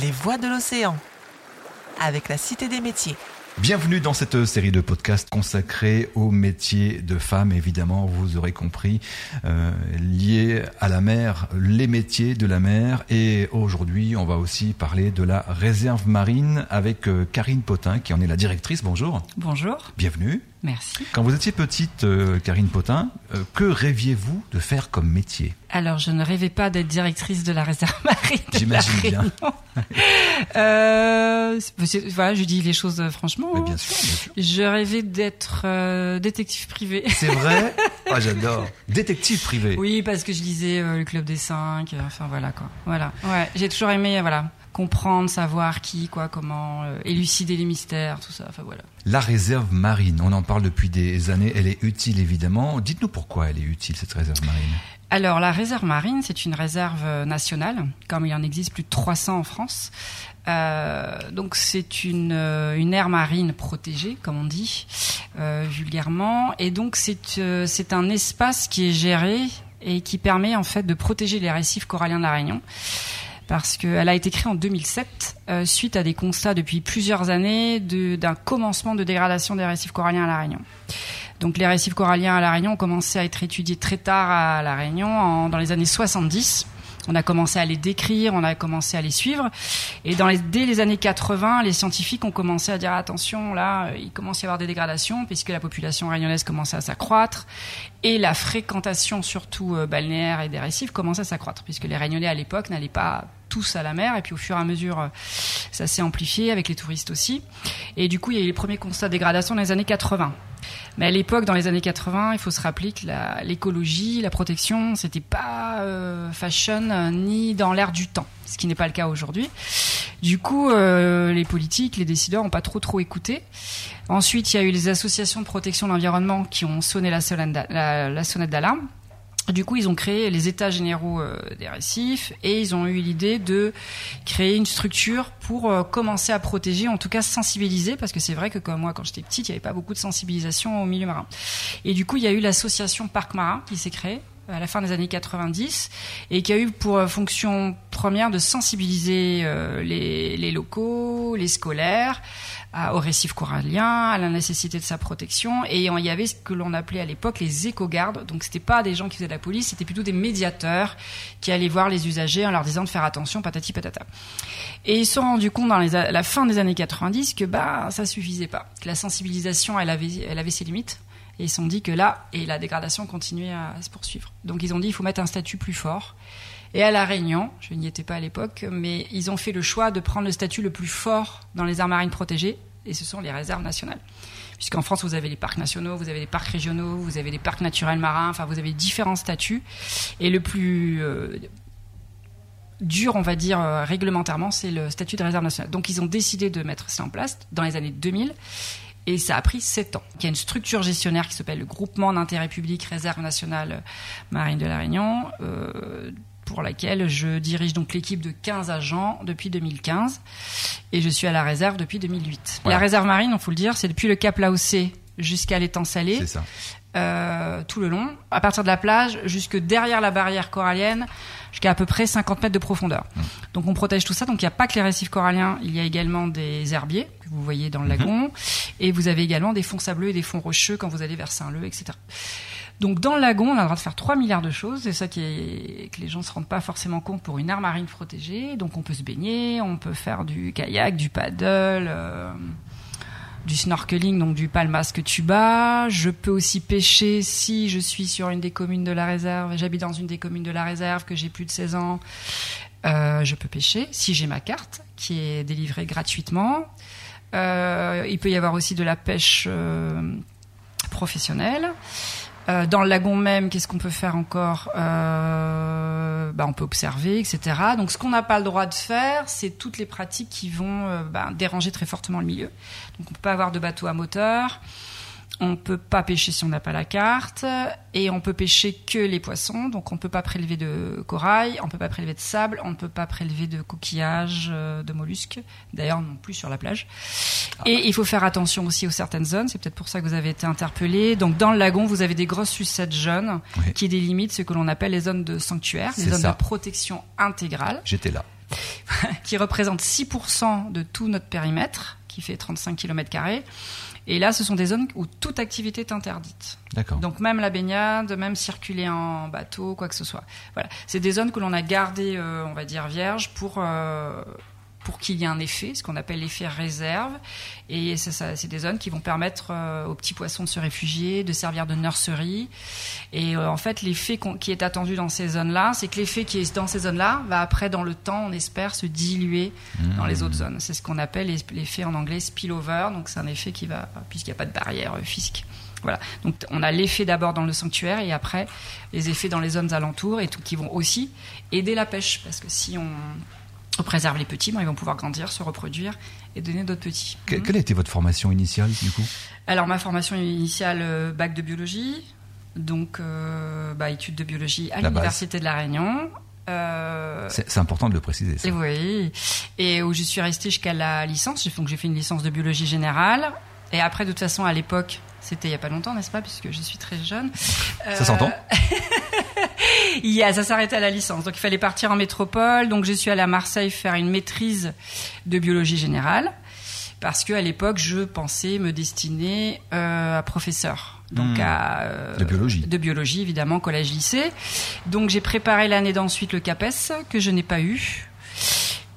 Les voix de l'océan, avec la Cité des métiers. Bienvenue dans cette série de podcasts consacrés aux métiers de femmes, évidemment, vous aurez compris, euh, liés à la mer, les métiers de la mer. Et aujourd'hui, on va aussi parler de la réserve marine avec euh, Karine Potin, qui en est la directrice. Bonjour. Bonjour. Bienvenue. Merci. Quand vous étiez petite, euh, Karine Potin, euh, que rêviez-vous de faire comme métier? Alors, je ne rêvais pas d'être directrice de la réserve marine. J'imagine bien. Réunion. Euh, voilà, je dis les choses euh, franchement. Mais bien sûr, bien sûr. Je rêvais d'être euh, détective privé. C'est vrai Ah, j'adore. Détective privé. Oui, parce que je lisais euh, le Club des Cinq. enfin voilà quoi. Voilà. Ouais, j'ai toujours aimé voilà comprendre, savoir qui, quoi, comment élucider les mystères, tout ça. Enfin voilà. La réserve marine, on en parle depuis des années, elle est utile évidemment. Dites-nous pourquoi elle est utile cette réserve marine. Alors la réserve marine, c'est une réserve euh, nationale, comme il en existe plus de 300 en France. Euh, donc c'est une, euh, une aire marine protégée, comme on dit euh, vulgairement, et donc c'est euh, un espace qui est géré et qui permet en fait de protéger les récifs coralliens de la Réunion. Parce qu'elle a été créée en 2007 euh, suite à des constats depuis plusieurs années de- d'un commencement de dégradation des récifs coralliens à la Réunion. Donc les récifs coralliens à La Réunion ont commencé à être étudiés très tard à La Réunion, en- dans les années 70. On a commencé à les décrire, on a commencé à les suivre. Et dans les, dès les années 80, les scientifiques ont commencé à dire attention, là, euh, il commence à y avoir des dégradations puisque la population réunionnaise commençait à s'accroître et la fréquentation, surtout euh, balnéaire et des récifs, commençait à s'accroître puisque les Réunionnais à l'époque n'allaient pas tous à la mer et puis au fur et à mesure, euh, ça s'est amplifié avec les touristes aussi. Et du coup, il y a eu les premiers constats de dégradation dans les années 80. Mais à l'époque, dans les années 80, il faut se rappeler que l'écologie, la protection, c'était pas euh, fashion euh, ni dans l'air du temps, ce qui n'est pas le cas aujourd'hui. Du coup, euh, les politiques, les décideurs n'ont pas trop écouté. Ensuite, il y a eu les associations de protection de l'environnement qui ont sonné la sonnette d'alarme. Du coup, ils ont créé les états généraux euh, des récifs et ils ont eu l'idée de créer une structure pour euh, commencer à protéger, en tout cas sensibiliser, parce que c'est vrai que comme moi, quand j'étais petite, il n'y avait pas beaucoup de sensibilisation au milieu marin. Et du coup, il y a eu l'association Parc Marin qui s'est créée à la fin des années 90 et qui a eu pour euh, fonction première de sensibiliser euh, les, les locaux, les scolaires, à- au récif corallien, à la nécessité de sa protection. Et il y avait ce que l'on appelait à l'époque les éco-gardes. Donc c'était pas des gens qui faisaient de la police, c'était plutôt des médiateurs qui allaient voir les usagers en leur disant de faire attention, patati patata. Et ils se sont rendus compte dans les la fin des années 90 que bah ça suffisait pas, que la sensibilisation elle avait elle avait ses limites. Et ils se sont dit que là, et la dégradation continuait à se poursuivre. Donc ils ont dit il faut mettre un statut plus fort. Et à La Réunion, je n'y étais pas à l'époque, mais ils ont fait le choix de prendre le statut le plus fort dans les aires marines protégées, et ce sont les réserves nationales. Puisqu'en France, vous avez les parcs nationaux, vous avez les parcs régionaux, vous avez les parcs naturels marins, enfin vous avez différents statuts. Et le plus euh, dur, on va dire, euh, réglementairement, c'est le statut de réserve nationale. Donc ils ont décidé de mettre ça en place dans les années 2000. Et ça a pris sept ans. Il y a une structure gestionnaire qui s'appelle le Groupement d'intérêt public Réserve nationale marine de la Réunion, euh, pour laquelle je dirige donc l'équipe de 15 agents depuis 2015. Et je suis à la réserve depuis 2008. Voilà. La réserve marine, il faut le dire, c'est depuis le Cap Laossé jusqu'à l'étang salé C'est ça. euh, tout le long, à partir de la plage jusque derrière la barrière corallienne, jusqu'à à peu près 50 mètres de profondeur. Donc on protège tout ça. Donc il n'y a pas que les récifs coralliens, il y a également des herbiers que vous voyez dans le lagon, et vous avez également des fonds sableux et des fonds rocheux quand vous allez vers Saint-Leu, etc. Donc dans le lagon, on a le droit de faire 3 milliards de choses, c'est ça qui est, que les gens se rendent pas forcément compte pour une aire marine protégée. Donc on peut se baigner, on peut faire du kayak, du paddle, euh, du snorkeling, donc du palmasque tuba. Je peux aussi pêcher si je suis sur une des communes de la réserve, j'habite dans une des communes de la réserve, que j'ai plus de 16 ans. Euh, je peux pêcher si j'ai ma carte qui est délivrée gratuitement. Euh, il peut y avoir aussi de la pêche euh, professionnelle. Euh, dans le lagon même, qu'est-ce qu'on peut faire encore euh, bah, On peut observer, etc. Donc ce qu'on n'a pas le droit de faire, c'est toutes les pratiques qui vont euh, bah, déranger très fortement le milieu. Donc on peut pas avoir de bateau à moteur. On peut pas pêcher si on n'a pas la carte et on peut pêcher que les poissons. Donc on peut pas prélever de corail, on peut pas prélever de sable, on ne peut pas prélever de coquillages, euh, de mollusques. D'ailleurs non plus sur la plage. Et il faut faire attention aussi aux certaines zones. C'est peut-être pour ça que vous avez été interpellé. Donc dans le lagon, vous avez des grosses sucettes jaunes Oui. qui délimitent ce que l'on appelle les zones de sanctuaire, les zones ça. de protection intégrale. J'étais là. qui représente 6% de tout notre périmètre, qui fait 35 km carrés. Et là, ce sont des zones où toute activité est interdite. D'accord. Donc même la baignade, même circuler en bateau, quoi que ce soit. Voilà, c'est des zones que l'on a gardées, euh, on va dire vierges, pour euh, pour qu'il y ait un effet, ce qu'on appelle l'effet réserve. Et c'est des zones qui vont permettre euh, aux petits poissons de se réfugier, de servir de nurserie. Et euh, en fait, l'effet qui est attendu dans ces zones-là, c'est que l'effet qui est dans ces zones-là va après, dans le temps, on espère, se diluer dans les autres zones. C'est ce qu'on appelle l'effet en anglais spillover. Donc c'est un effet qui va, puisqu'il n'y a pas de barrière euh, physique. Voilà. Donc on a l'effet d'abord dans le sanctuaire et après les effets dans les zones alentours et tout qui vont aussi aider la pêche parce que si on, on préserve les petits, ben, ils vont pouvoir grandir, se reproduire et donner d'autres petits. Que- Mhm. Quelle a été votre formation initiale, du coup? Alors ma formation initiale, euh, bac de biologie, donc euh, bah, études de biologie à La l'université de la Réunion. Euh, C'est important de le préciser, ça. et oui, et où je suis restée jusqu'à la licence. Donc j'ai fait une licence de biologie générale. Et après, de toute façon, à l'époque, c'était il y a pas longtemps, n'est-ce pas, puisque je suis très jeune. Ça s'entend Il y a, ça s'arrêtait à la licence. Donc il fallait partir en métropole. Donc je suis allée à Marseille faire une maîtrise de biologie générale parce que à l'époque je pensais me destiner euh, à professeur. Donc Hmm. à euh, De biologie. de biologie évidemment collège lycée. Donc j'ai préparé l'année d'ensuite le CAPES que je n'ai pas eu.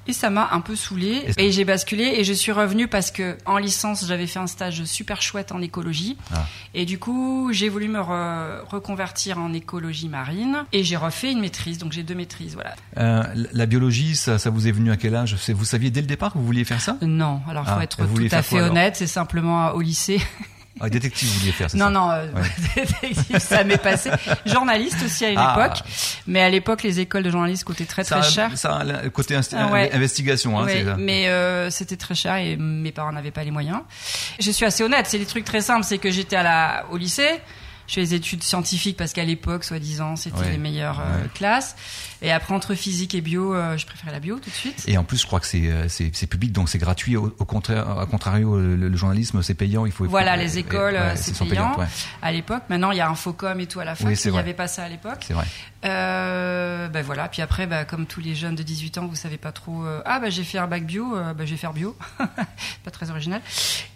Et ça m'a un peu saoulée. Est-ce- et j'ai basculé et je suis revenue parce que en licence j'avais fait un stage super chouette en écologie. Ah. et du coup j'ai voulu me re- reconvertir en écologie marine et j'ai refait une maîtrise. Donc j'ai deux maîtrises voilà. Euh, la- biologie, ça, ça vous est venu à quel âge? Vous saviez dès le départ que vous vouliez faire ça? Non. Alors faut Ah, être vous tout à fait honnête. C'est simplement au lycée ah, Détective, vous vouliez faire, c'est non ça non euh, Ouais. détective, ça m'est passé journaliste aussi à une Ah. époque mais à l'époque les écoles de journalistes coûtaient très ça, très cher Ça, le côté insti- Ah ouais. investigation, hein, Ouais, c'est ça. mais euh, c'était très cher et mes parents n'avaient pas les moyens. Je suis assez honnête, c'est des trucs très simples, c'est que j'étais à la au lycée, je fais des études scientifiques parce qu'à l'époque, soi-disant, c'était Ouais. les meilleures euh, Ouais. classes. Et après entre physique et bio, euh, je préférais la bio tout de suite. Et en plus, je crois que c'est euh, public, donc c'est gratuit. Au, au contraire, à contrario, le, le journalisme, c'est payant. Il faut. Voilà, faut- les écoles, ouais, euh, c'est payant. payantes, ouais. À l'époque, maintenant il y a Infocom et tout à la fin, Oui, il n'y avait pas ça à l'époque. C'est vrai. Euh, ben voilà, puis après, bah, comme tous les jeunes de 18 ans, vous savez pas trop. euh, ah bah j'ai fait un bac bio, euh, bah, je vais faire bio, pas très original.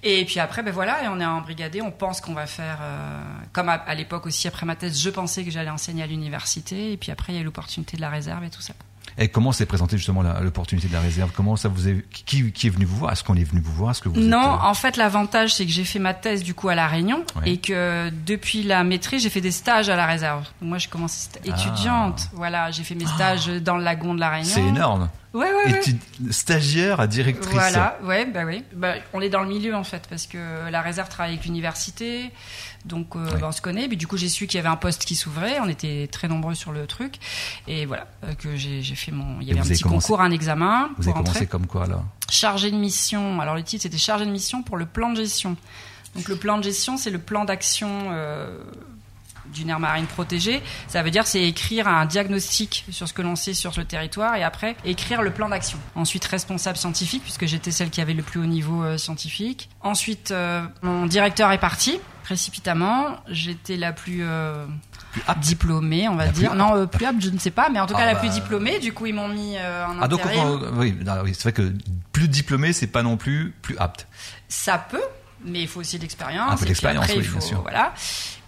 Et puis après, ben voilà, et on est en brigadé, on pense qu'on va faire. euh, comme à, à l'époque aussi après ma thèse, je pensais que j'allais enseigner à l'université, et puis après il y a l'opportunité de la réserve et tout ça. Et comment s'est présentée justement l'opportunité de la réserve? Comment ça vous est qui, qui est venu vous voir? Est-ce qu'on est venu vous voir? Est-ce que vous Non, êtes, euh, en fait, l'avantage, c'est que j'ai fait ma thèse du coup à La Réunion Ouais. et que depuis la maîtrise, j'ai fait des stages à la réserve. Donc, moi, j'ai commencé sta- étudiante. Voilà, j'ai fait mes stages dans le lagon de La Réunion. Ah. C'est énorme. Ouais, ouais, ouais. Étude- stagiaire à directrice. Voilà, ouais, bah oui. Bah, on est dans le milieu en fait, parce que la réserve travaille avec l'université, donc euh, bah, on se connaît. Puis du coup, j'ai su qu'il y avait un poste qui s'ouvrait, on était très nombreux sur le truc, et voilà, euh, que j'ai fait mon. Il y Et avait un avez petit commencé- concours, un examen Vous avez pour commencé entrer. comme quoi là Chargé de mission. Alors le titre c'était chargé de mission pour le plan de gestion. Donc le plan de gestion, c'est le plan d'action. euh, d'une aire marine protégée, ça veut dire c'est écrire un diagnostic sur ce que l'on sait sur le territoire et après écrire le plan d'action. Ensuite responsable scientifique puisque j'étais celle qui avait le plus haut niveau euh, scientifique. Ensuite euh, mon directeur est parti précipitamment. J'étais la plus euh, Plus diplômée, on va La dire. Non, euh, plus apte, je ne sais pas, mais en tout Ah cas la bah. plus diplômée. Du coup ils m'ont mis en Ah donc oui, oui, c'est vrai que plus diplômé, c'est pas non plus plus apte. Ça peut, mais il faut aussi de l'expérience. Un peu d'expérience, oui, faut- bien sûr. Voilà.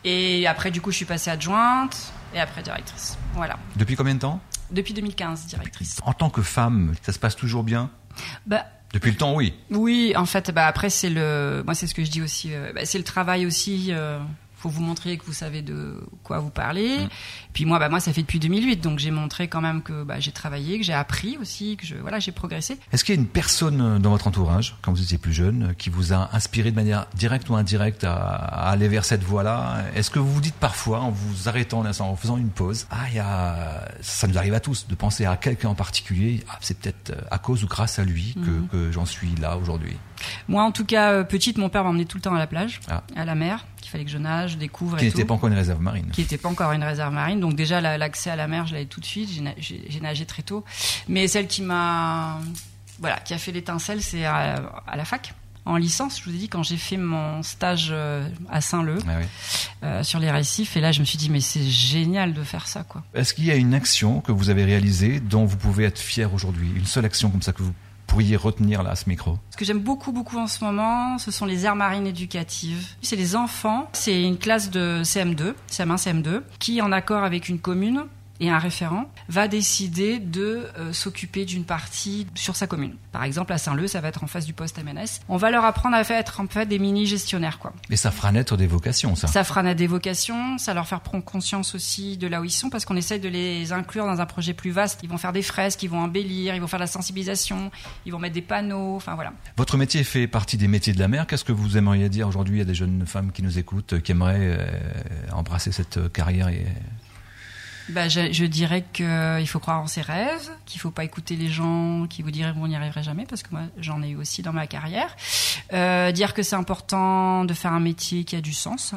Et après, du coup, je suis passée adjointe et après directrice. Voilà. Depuis combien de temps Depuis 2015, directrice. En tant que femme, ça se passe toujours bien Bah, Depuis le temps, oui. oui, en fait, bah après, c'est le, moi, c'est ce que je dis aussi. euh, bah, c'est le travail aussi. euh, faut vous montrer que vous savez de quoi vous parlez. Mm. Puis moi, bah moi, ça fait depuis 2008, donc j'ai montré quand même que bah, j'ai travaillé, que j'ai appris aussi, que je, voilà, j'ai progressé. Est-ce qu'il y a une personne dans votre entourage, quand vous étiez plus jeune, qui vous a inspiré de manière directe ou indirecte à, à aller vers cette voie-là? Est-ce que vous vous dites parfois, en vous arrêtant, en faisant une pause, ah, y a, ça nous arrive à tous de penser à quelqu'un en particulier, ah, c'est peut-être à cause ou grâce à lui que, que j'en suis là aujourd'hui. Moi, en tout cas, euh, petite, mon père m'emmenait tout le temps à la plage, Ah. à la mer, qu'il fallait que je nage, découvre Qui n'était pas encore une réserve marine. qui n'était pas encore une réserve marine. Donc déjà la- l'accès à la mer, je l'avais tout de suite. J'ai na- J'ai j'ai nagé très tôt. Mais celle qui m'a, voilà, qui a fait l'étincelle, c'est à, à la fac en licence. Je vous ai dit quand j'ai fait mon stage euh, à Saint-Leu Ah oui. euh, sur les récifs, et là je me suis dit mais c'est génial de faire ça quoi. Est-ce qu'il y a une action que vous avez réalisée dont vous pouvez être fier aujourd'hui? Une seule action comme ça que vous pourriez retenir là ce micro? Ce que j'aime beaucoup, beaucoup en ce moment, ce sont les aires marines éducatives. C'est les enfants, c'est une classe de CM2, CM1, CM2, qui, en accord avec une commune et un référent, va décider de euh, s'occuper d'une partie sur sa commune. Par exemple, à Saint-Leu, ça va être en face du poste MNS. On va leur apprendre à faire, être en fait des mini-gestionnaires, quoi. Et ça fera naître des vocations, ça. Ça fera naître des vocations, ça leur faire prendre conscience aussi de là où ils sont, parce qu'on essaye de les inclure dans un projet plus vaste. Ils vont faire des fresques, ils vont embellir, ils vont faire de la sensibilisation, ils vont mettre des panneaux, enfin voilà. Votre métier fait partie des métiers de la mer. Qu'est-ce que vous aimeriez dire aujourd'hui à des jeunes femmes qui nous écoutent, qui aimeraient euh, embrasser cette euh, carrière et... Bah, je, je dirais qu'il faut croire en ses rêves, qu'il faut pas écouter les gens qui vous diraient qu'on n'y arriverait jamais, parce que moi j'en ai eu aussi dans ma carrière. Euh, dire que c'est important de faire un métier qui a du sens,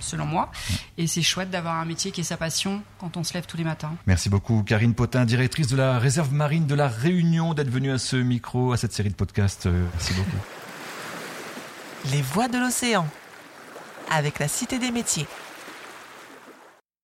selon moi, et c'est chouette d'avoir un métier qui est sa passion quand on se lève tous les matins. Merci beaucoup Karine Potin, directrice de la réserve marine de la Réunion, d'être venue à ce micro, à cette série de podcasts. Euh, Merci beaucoup. Les voix de l'océan avec la Cité des métiers.